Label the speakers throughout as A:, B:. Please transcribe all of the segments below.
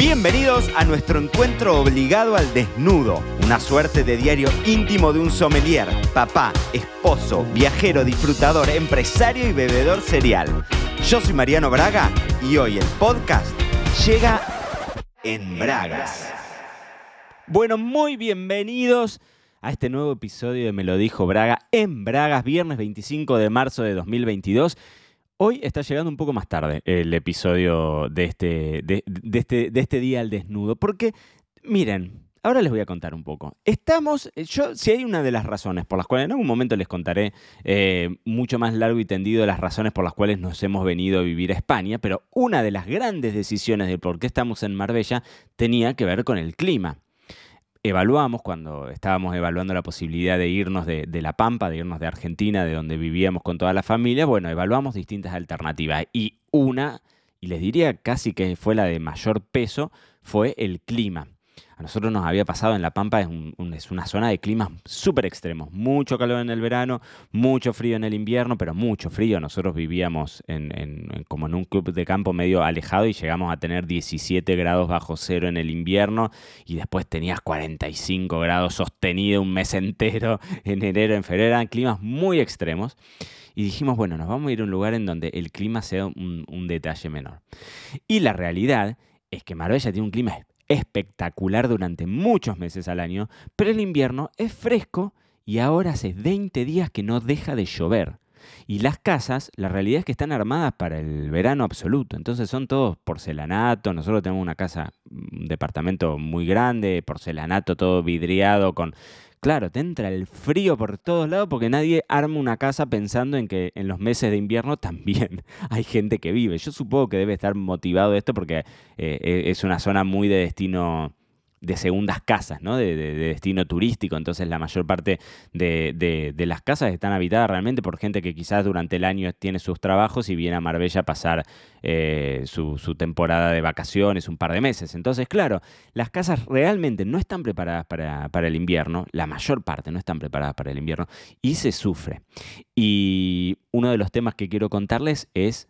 A: Bienvenidos a nuestro encuentro obligado al desnudo, una suerte de diario íntimo de un sommelier, papá, esposo, viajero, disfrutador, empresario y bebedor serial. Yo soy Mariano Braga y hoy el podcast llega en Bragas. Bueno, muy bienvenidos a este nuevo episodio de Me lo dijo Braga en Bragas, viernes 25 de marzo de 2022. Hoy está llegando un poco más tarde el episodio de este, de, este, de este día al desnudo, porque miren, ahora les voy a contar un poco. Estamos, yo, si hay una de las razones por las cuales en algún momento les contaré eh, mucho más largo y tendido las razones por las cuales nos hemos venido a vivir a España, pero una de las grandes decisiones de por qué estamos en Marbella tenía que ver con el clima evaluamos cuando estábamos evaluando la posibilidad de irnos de, La Pampa, de irnos de Argentina, de donde vivíamos con toda la familia, bueno, evaluamos distintas alternativas y una, y les diría casi que fue la de mayor peso, fue el clima. A nosotros nos había pasado en La Pampa, es, una zona de climas súper extremos. Mucho calor en el verano, mucho frío en el invierno, pero mucho frío. Nosotros vivíamos como en un club de campo medio alejado y llegamos a tener 17 grados bajo cero en el invierno y después tenías 45 grados sostenido un mes entero en enero, en febrero. Eran climas muy extremos. Y dijimos, bueno, nos vamos a ir a un lugar en donde el clima sea un, un detalle menor. Y la realidad es que Marbella tiene un clima espectacular durante muchos meses al año, pero el invierno es fresco y ahora hace 20 días que no deja de llover. Y las casas, la realidad es que están armadas para el verano absoluto. Entonces son todos porcelanato. Nosotros tenemos una casa, un departamento muy grande, porcelanato todo vidriado con Claro, te entra el frío por todos lados porque nadie arma una casa pensando en que en los meses de invierno también hay gente que vive. Yo supongo que debe estar motivado esto porque eh, e, es una zona muy de destino de segundas casas, ¿no? De, destino turístico. Entonces la mayor parte de, las casas están habitadas realmente por gente que quizás durante el año tiene sus trabajos y viene a Marbella a pasar eh, su, temporada de vacaciones un par de meses. Entonces, claro, las casas realmente no están preparadas para, para el invierno, la mayor parte no están preparadas para el invierno y se sufre. Y uno de los temas que quiero contarles es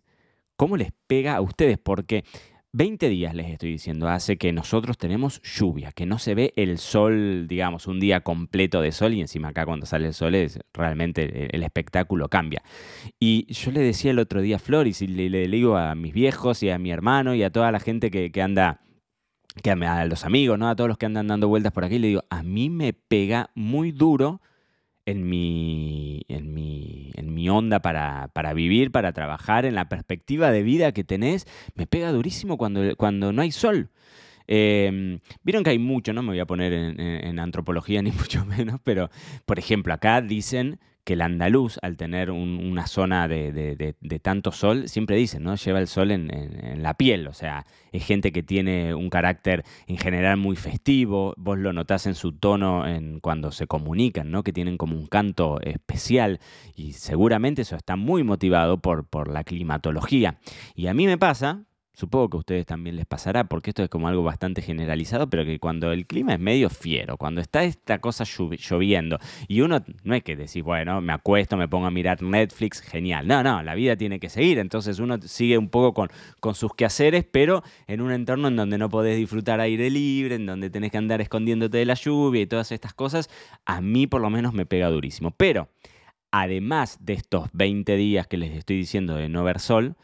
A: cómo les pega a ustedes, porque 20 días, les estoy diciendo, hace que nosotros tenemos lluvia, que no se ve el sol, digamos, un día completo de sol y encima acá cuando sale el sol es realmente el, espectáculo cambia. Y yo le decía el otro día a Floris y le, digo a mis viejos y a mi hermano y a toda la gente que, que anda que a los amigos, ¿no? A todos los que andan dando vueltas por aquí, le digo, a mí me pega muy duro en mi, en mi, en mi onda para, vivir, para trabajar, en la perspectiva de vida que tenés, me pega durísimo cuando, cuando no hay sol. Em, vieron que hay mucho, no me voy a poner en, antropología ni mucho menos, pero por ejemplo acá dicen que el andaluz, al tener una zona de, tanto sol, siempre dicen, ¿no? Lleva el sol en, la piel, o sea, es gente que tiene un carácter en general muy festivo, vos lo notás en su tono en, cuando se comunican, ¿no? Que tienen como un canto especial y seguramente eso está muy motivado por, por la climatología. Y a mí me pasa, Supongo que a ustedes también les pasará, porque esto es como algo bastante generalizado, pero que cuando el clima es medio fiero, cuando está esta cosa lloviendo, y uno no es que decir, bueno, me acuesto, me pongo a mirar Netflix, genial. No, no, la vida tiene que seguir, entonces uno sigue un poco con, con sus quehaceres, pero en un entorno en donde no podés disfrutar aire libre, en donde tenés que andar escondiéndote de la lluvia y todas estas cosas, a mí por lo menos me pega durísimo. Pero, además de estos 20 días que les estoy diciendo de no ver sol,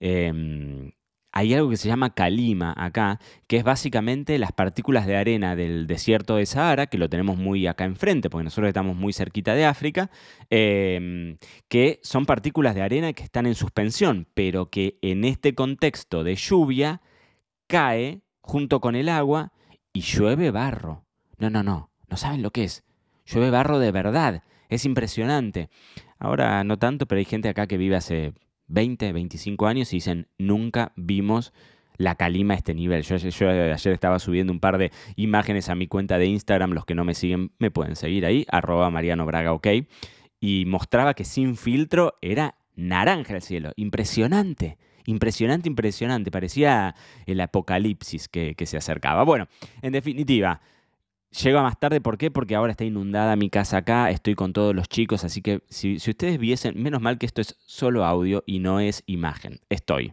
A: eh, hay algo que se llama calima acá, que es básicamente las partículas de arena del desierto de Sahara, que lo tenemos muy acá enfrente, porque nosotros estamos muy cerquita de África, em, que son partículas de arena que están en suspensión, pero que en este contexto de lluvia cae junto con el agua y llueve barro. No, no, no, no saben lo que es. Llueve barro de verdad. Es impresionante. Ahora no tanto, pero hay gente acá que vive hace 20, 25 años y dicen, nunca vimos la calima a este nivel. Yo, ayer estaba subiendo un par de imágenes a mi cuenta de Instagram, los que no me siguen me pueden seguir ahí, arroba Mariano Braga, ok, y mostraba que sin filtro era naranja el cielo, impresionante. Impresionante, impresionante. Parecía el apocalipsis que, que se acercaba. Bueno, en definitiva, Llega más tarde, ¿por qué? Porque ahora está inundada mi casa acá, estoy con todos los chicos, así que si, ustedes viesen, menos mal que esto es solo audio y no es imagen, estoy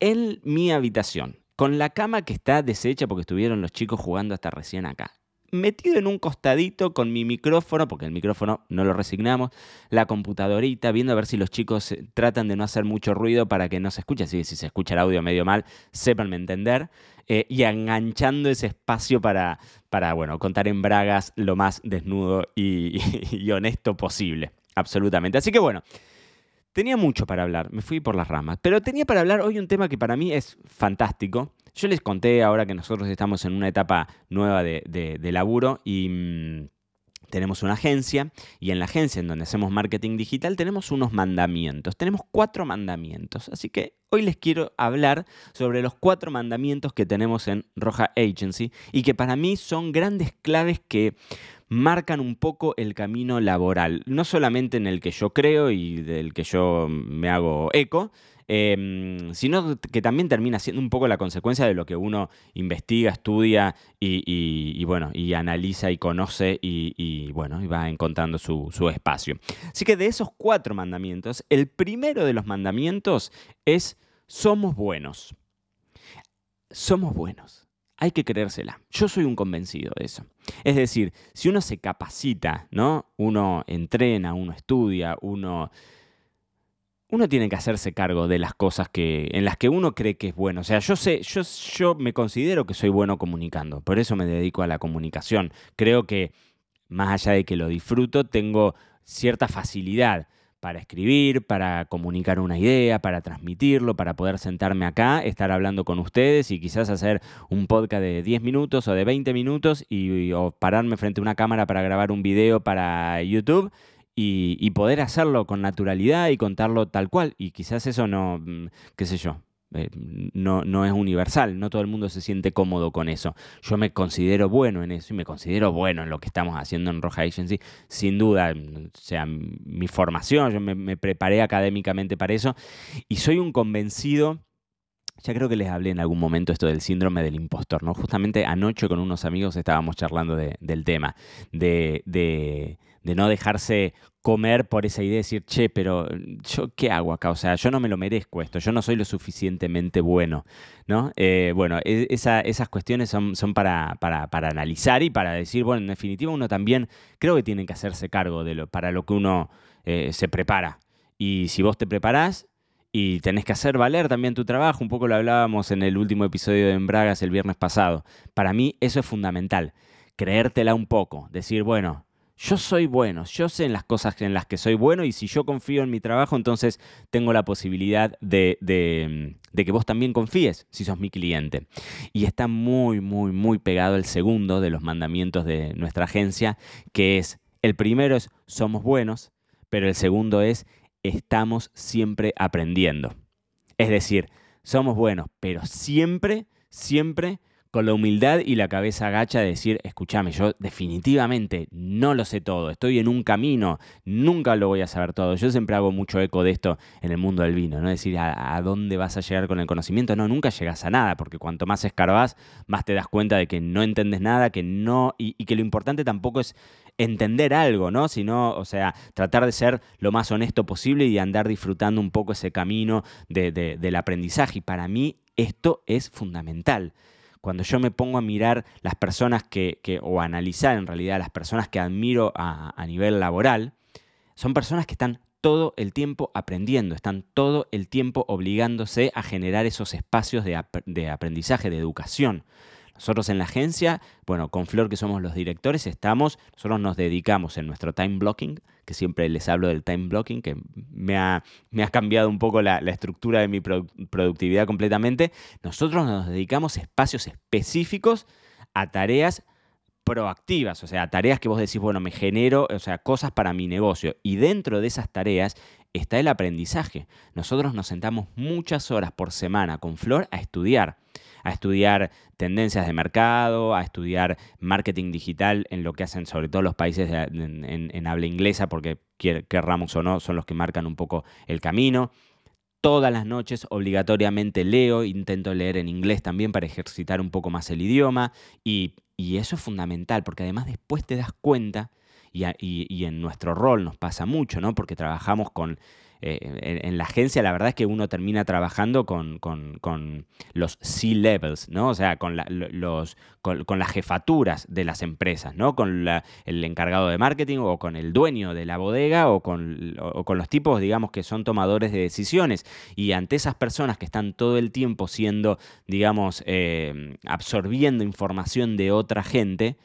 A: en mi habitación, con la cama que está deshecha porque estuvieron los chicos jugando hasta recién acá metido en un costadito con mi micrófono, porque el micrófono no lo resignamos, la computadorita, viendo a ver si los chicos eh, tratan de no hacer mucho ruido para que no se escuche, así que si se escucha el audio medio mal, sépanme entender, eh, y enganchando ese espacio para, para, bueno, contar en bragas lo más desnudo y, y honesto posible, absolutamente. Así que bueno. Tenía mucho para hablar, me fui por las ramas, pero tenía para hablar hoy un tema que para mí es fantástico, yo les conté ahora que nosotros estamos en una etapa nueva de, laburo y mm, tenemos una agencia y en la agencia en donde hacemos marketing digital tenemos unos mandamientos, tenemos cuatro mandamientos, así que hoy les quiero hablar sobre los cuatro mandamientos que tenemos en Roja Agency y que para mí son grandes claves que marcan un poco el camino laboral, no solamente en el que yo creo y del que yo me hago eco, Em, sino que también termina siendo un poco la consecuencia de lo que uno investiga, estudia y, bueno, y analiza y conoce y, bueno, y va encontrando su, su espacio. Así que de esos cuatro mandamientos, el primero de los mandamientos es somos buenos. Somos buenos. Hay que creérsela. Yo soy un convencido de eso. Es decir, si uno se capacita, ¿no? Uno entrena, uno estudia, uno uno tiene que hacerse cargo de las cosas que, en las que uno cree que es bueno. O sea, yo sé, yo, yo me considero que soy bueno comunicando, por eso me dedico a la comunicación. Creo que, más allá de que lo disfruto, tengo cierta facilidad para escribir, para comunicar una idea, para transmitirlo, para poder sentarme acá, estar hablando con ustedes y quizás hacer un podcast de 10 minutos o de 20 minutos y, o pararme frente a una cámara para grabar un video para YouTube y, poder hacerlo con naturalidad y contarlo tal cual. Y quizás eso no, mm, qué sé yo, eh, no, no, es universal, no todo el mundo se siente cómodo con eso. Yo me considero bueno en eso y me considero bueno en lo que estamos haciendo en Roja Agency, sin duda, mm, o sea, mi formación, yo me, me preparé académicamente para eso y soy un convencido ya creo que les hablé en algún momento esto del síndrome del impostor, ¿no? Justamente anoche con unos amigos estábamos charlando del tema, de, de, no dejarse comer por esa idea de decir, che, pero yo qué hago acá, o sea, yo no me lo merezco esto, yo no soy lo suficientemente bueno, ¿no? Eh, bueno, e, esas cuestiones son, son para, para, para, analizar y para decir, bueno, en definitiva uno también creo que tiene que hacerse cargo de lo, para lo que uno eh, se prepara. Y si vos te preparás, y tenés que hacer valer también tu trabajo. Un poco lo hablábamos en el último episodio de Embragas el viernes pasado. Para mí eso es fundamental. Creértela un poco. Decir, bueno, yo soy bueno, yo sé en las cosas en las que soy bueno y si yo confío en mi trabajo, entonces tengo la posibilidad de, de, de, que vos también confíes si sos mi cliente. Y está muy, muy, muy pegado el segundo de los mandamientos de nuestra agencia, que es, el primero es somos buenos, pero el segundo es estamos siempre aprendiendo. Es decir, somos buenos, pero siempre, siempre con la humildad y la cabeza agacha de decir, escúchame, yo definitivamente no lo sé todo, estoy en un camino, nunca lo voy a saber todo. Yo siempre hago mucho eco de esto en el mundo del vino, ¿no? Decir, ¿a, dónde vas a llegar con el conocimiento? No, nunca llegas a nada, porque cuanto más escarbas, más te das cuenta de que no entiendes nada, que no, y, que lo importante tampoco es entender algo, ¿no? Sino, o sea, tratar de ser lo más honesto posible y andar disfrutando un poco ese camino del aprendizaje. Y para mí esto es fundamental cuando yo me pongo a mirar las personas que, o a analizar en realidad las personas que admiro a, nivel laboral, son personas que están todo el tiempo aprendiendo, están todo el tiempo obligándose a generar esos espacios de, de aprendizaje, de educación. Nosotros en la agencia, bueno, con Flor que somos los directores, estamos, nosotros nos dedicamos en nuestro time blocking, que siempre les hablo del time blocking, que me ha, me ha cambiado un poco la, estructura de mi productividad completamente. Nosotros nos dedicamos espacios específicos a tareas proactivas, o sea, tareas que vos decís, bueno, me genero, o sea, cosas para mi negocio. Y dentro de esas tareas está el aprendizaje. Nosotros nos sentamos muchas horas por semana con Flor a estudiar a estudiar tendencias de mercado, a estudiar marketing digital en lo que hacen sobre todo los países en, habla inglesa, porque querramos o no, son los que marcan un poco el camino. Todas las noches obligatoriamente leo, intento leer en inglés también para ejercitar un poco más el idioma y, eso es fundamental porque además después te das cuenta y, y, en nuestro rol nos pasa mucho, ¿no? Porque trabajamos con eh, en, la agencia la verdad es que uno termina trabajando con, los C-levels, ¿no? O sea, con, los, con, las jefaturas de las empresas, ¿no? Con el encargado de marketing o con el dueño de la bodega o con, con los tipos, digamos, que son tomadores de decisiones. Y ante esas personas que están todo el tiempo siendo, digamos, eh, absorbiendo información de otra gente,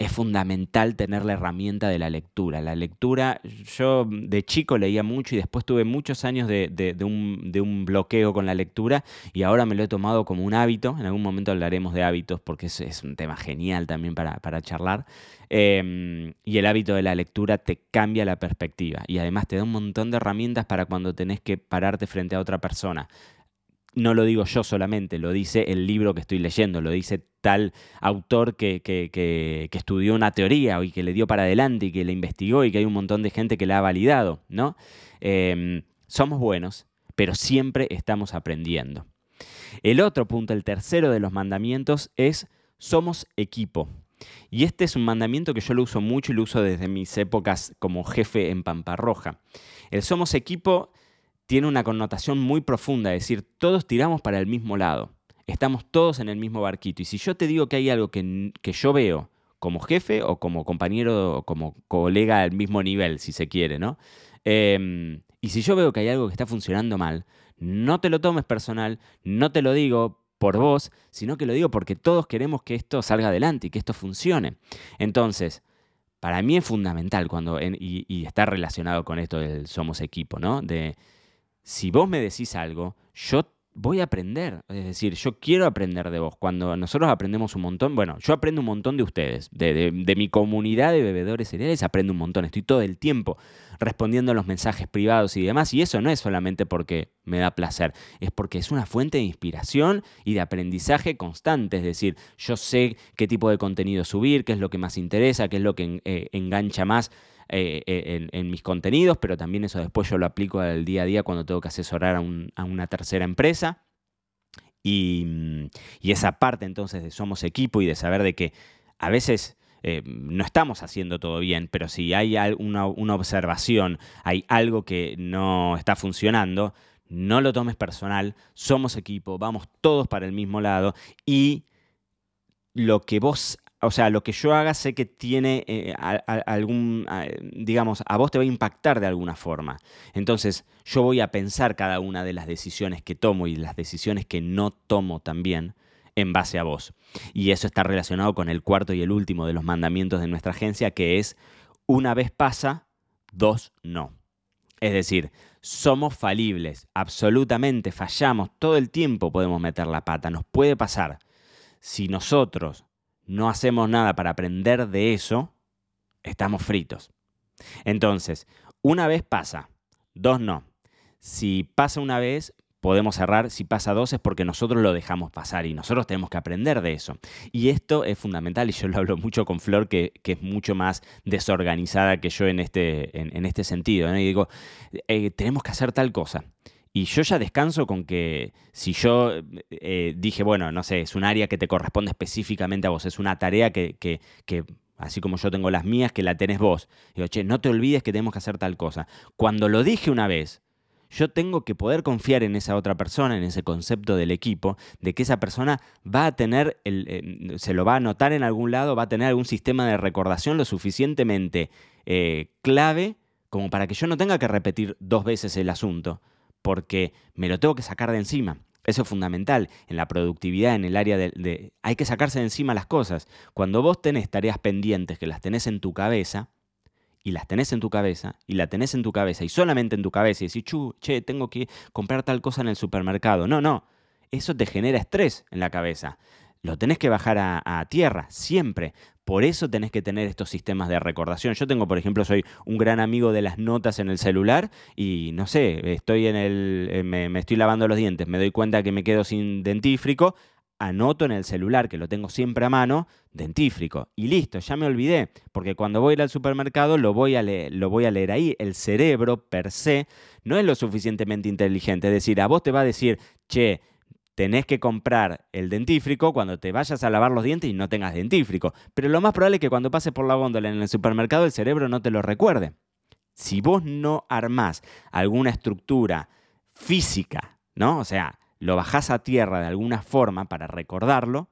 A: es fundamental tener la herramienta de la lectura. La lectura, yo de chico leía mucho y después tuve muchos años de, un, bloqueo con la lectura y ahora me lo he tomado como un hábito. En algún momento hablaremos de hábitos porque es, un tema genial también para, charlar. Em, y el hábito de la lectura te cambia la perspectiva y además te da un montón de herramientas para cuando tenés que pararte frente a otra persona no lo digo yo solamente, lo dice el libro que estoy leyendo, lo dice tal autor que, que, estudió una teoría y que le dio para adelante y que le investigó y que hay un montón de gente que la ha validado, ¿no? Em, somos buenos, pero siempre estamos aprendiendo. El otro punto, el tercero de los mandamientos, es somos equipo. Y este es un mandamiento que yo lo uso mucho y lo uso desde mis épocas como jefe en Pamparroja. El somos equipo tiene una connotación muy profunda, es decir, todos tiramos para el mismo lado, estamos todos en el mismo barquito. Y si yo te digo que hay algo que, yo veo como jefe o como compañero o como colega al mismo nivel, si se quiere, ¿no? Em, y si yo veo que hay algo que está funcionando mal, no te lo tomes personal, no te lo digo por vos, sino que lo digo porque todos queremos que esto salga adelante y que esto funcione. Entonces, para mí es fundamental cuando, y, y, está relacionado con esto del somos equipo, ¿no? De si vos me decís algo, yo voy a aprender. Es decir, yo quiero aprender de vos. Cuando nosotros aprendemos un montón, bueno, yo aprendo un montón de ustedes, de, mi comunidad de bebedores cereales, aprendo un montón. Estoy todo el tiempo respondiendo a los mensajes privados y demás. Y eso no es solamente porque me da placer, es porque es una fuente de inspiración y de aprendizaje constante. Es decir, yo sé qué tipo de contenido subir, qué es lo que más interesa, qué es lo que eh, engancha más eh, eh, en, mis contenidos, pero también eso después yo lo aplico al día a día cuando tengo que asesorar a, una tercera empresa. Y, esa parte entonces de somos equipo y de saber de que a veces eh, no estamos haciendo todo bien, pero si hay una, una, observación, hay algo que no está funcionando, no lo tomes personal, somos equipo, vamos todos para el mismo lado y lo que vos o sea, lo que yo haga sé que tiene eh, algún, digamos, a vos te va a impactar de alguna forma. Entonces, yo voy a pensar cada una de las decisiones que tomo y las decisiones que no tomo también en base a vos. Y eso está relacionado con el cuarto y el último de los mandamientos de nuestra agencia, que es una vez pasa, dos no. Es decir, somos falibles, absolutamente fallamos, todo el tiempo podemos meter la pata, nos puede pasar. Si nosotros no hacemos nada para aprender de eso, estamos fritos. Entonces, una vez pasa, dos no. Si pasa una vez, podemos cerrar. Si pasa dos es porque nosotros lo dejamos pasar y nosotros tenemos que aprender de eso. Y esto es fundamental y yo lo hablo mucho con Flor, que, es mucho más desorganizada que yo en este, en, este sentido. Y digo, eh, tenemos que hacer tal cosa. Y yo ya descanso con que si yo eh, dije, bueno, no sé, es un área que te corresponde específicamente a vos, es una tarea que, que, así como yo tengo las mías, que la tenés vos. Digo, che, no te olvides que tenemos que hacer tal cosa. Cuando lo dije una vez, yo tengo que poder confiar en esa otra persona, en ese concepto del equipo, de que esa persona va a tener, el, eh, se lo va a anotar en algún lado, va a tener algún sistema de recordación lo suficientemente eh, clave como para que yo no tenga que repetir dos veces el asunto porque me lo tengo que sacar de encima. Eso es fundamental en la productividad, en el área de, Hay que sacarse de encima las cosas. Cuando vos tenés tareas pendientes que las tenés en tu cabeza, y las tenés en tu cabeza, y la tenés en tu cabeza, y solamente en tu cabeza, y decís, Chu, che, tengo que comprar tal cosa en el supermercado. No, no. Eso te genera estrés en la cabeza. Lo tenés que bajar a, tierra, siempre. Por eso tenés que tener estos sistemas de recordación. Yo tengo, por ejemplo, soy un gran amigo de las notas en el celular y no sé, estoy en el, eh, me, estoy lavando los dientes, me doy cuenta que me quedo sin dentífrico, anoto en el celular, que lo tengo siempre a mano, dentífrico. Y listo, ya me olvidé, porque cuando voy a ir al supermercado lo voy a leer, lo voy a leer ahí. El cerebro per se no es lo suficientemente inteligente. Es decir, a vos te va a decir, che, tenés que comprar el dentífrico cuando te vayas a lavar los dientes y no tengas dentífrico. Pero lo más probable es que cuando pases por la góndola en el supermercado el cerebro no te lo recuerde. Si vos no armás alguna estructura física, ¿no? O sea, lo bajás a tierra de alguna forma para recordarlo,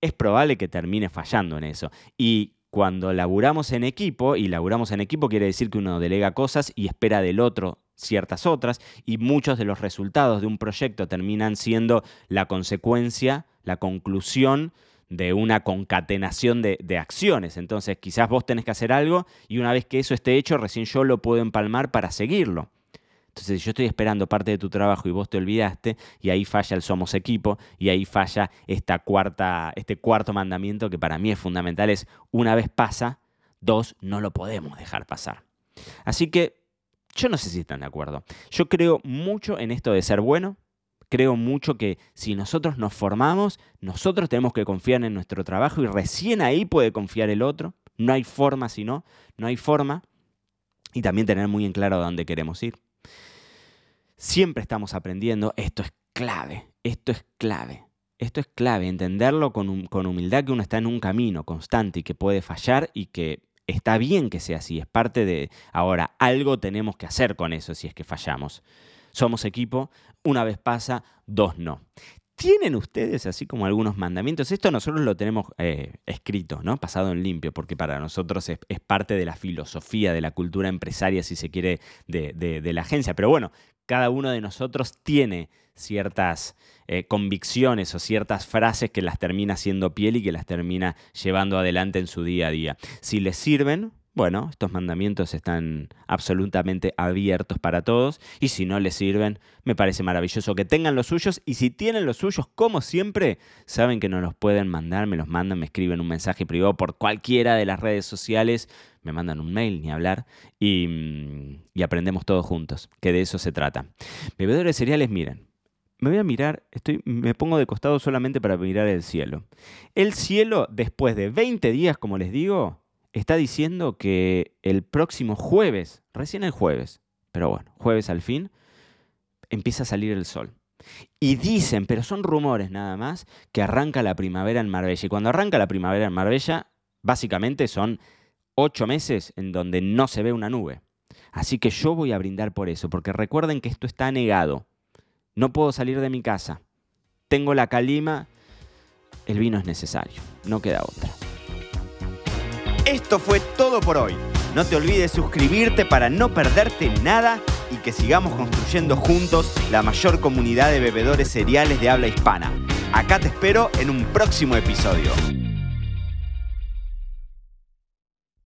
A: es probable que termine fallando en eso. Y cuando laburamos en equipo, y laburamos en equipo quiere decir que uno delega cosas y espera del otro ciertas otras, y muchos de los resultados de un proyecto terminan siendo la consecuencia, la conclusión de una concatenación de, de, acciones. Entonces, quizás vos tenés que hacer algo y una vez que eso esté hecho, recién yo lo puedo empalmar para seguirlo. Entonces, si yo estoy esperando parte de tu trabajo y vos te olvidaste, y ahí falla el somos equipo, y ahí falla esta cuarta, este cuarto mandamiento que para mí es fundamental, es una vez pasa, dos, no lo podemos dejar pasar. Así que yo no sé si están de acuerdo. Yo creo mucho en esto de ser bueno, creo mucho que si nosotros nos formamos, nosotros tenemos que confiar en nuestro trabajo y recién ahí puede confiar el otro. No hay forma si no, no hay forma. Y también tener muy en claro dónde queremos ir. Siempre estamos aprendiendo, esto es clave, esto es clave. Esto es clave, entenderlo con, con, humildad que uno está en un camino constante y que puede fallar y que está bien que sea así, es parte de... Ahora, algo tenemos que hacer con eso si es que fallamos. Somos equipo, una vez pasa, dos no. ¿Tienen ustedes así como algunos mandamientos? Esto nosotros lo tenemos eh, escrito, ¿no? Pasado en limpio, porque para nosotros es, parte de la filosofía, de la cultura empresaria, si se quiere, de, la agencia. Pero bueno, cada uno de nosotros tiene ciertas eh, convicciones o ciertas frases que las termina haciendo piel y que las termina llevando adelante en su día a día. Si les sirven, bueno, estos mandamientos están absolutamente abiertos para todos. Y si no les sirven, me parece maravilloso que tengan los suyos. Y si tienen los suyos, como siempre, saben que no los pueden mandar, me los mandan, me escriben un mensaje privado por cualquiera de las redes sociales, me mandan un mail, ni hablar, y, y aprendemos todos juntos, que de eso se trata. Bebedores cereales, miren, me voy a mirar, estoy, me pongo de costado solamente para mirar el cielo. El cielo, después de 20 días, como les digo, está diciendo que el próximo jueves, recién el jueves, pero bueno, jueves al fin, empieza a salir el sol. Y dicen, pero son rumores nada más, que arranca la primavera en Marbella. Y cuando arranca la primavera en Marbella, básicamente son ocho meses en donde no se ve una nube. Así que yo voy a brindar por eso, porque recuerden que esto está negado. No puedo salir de mi casa. Tengo la calima. El vino es necesario. No queda otra. Esto fue todo por hoy. No te olvides suscribirte para no perderte nada y que sigamos construyendo juntos la mayor comunidad de bebedores cereales de habla hispana. Acá te espero en un próximo episodio.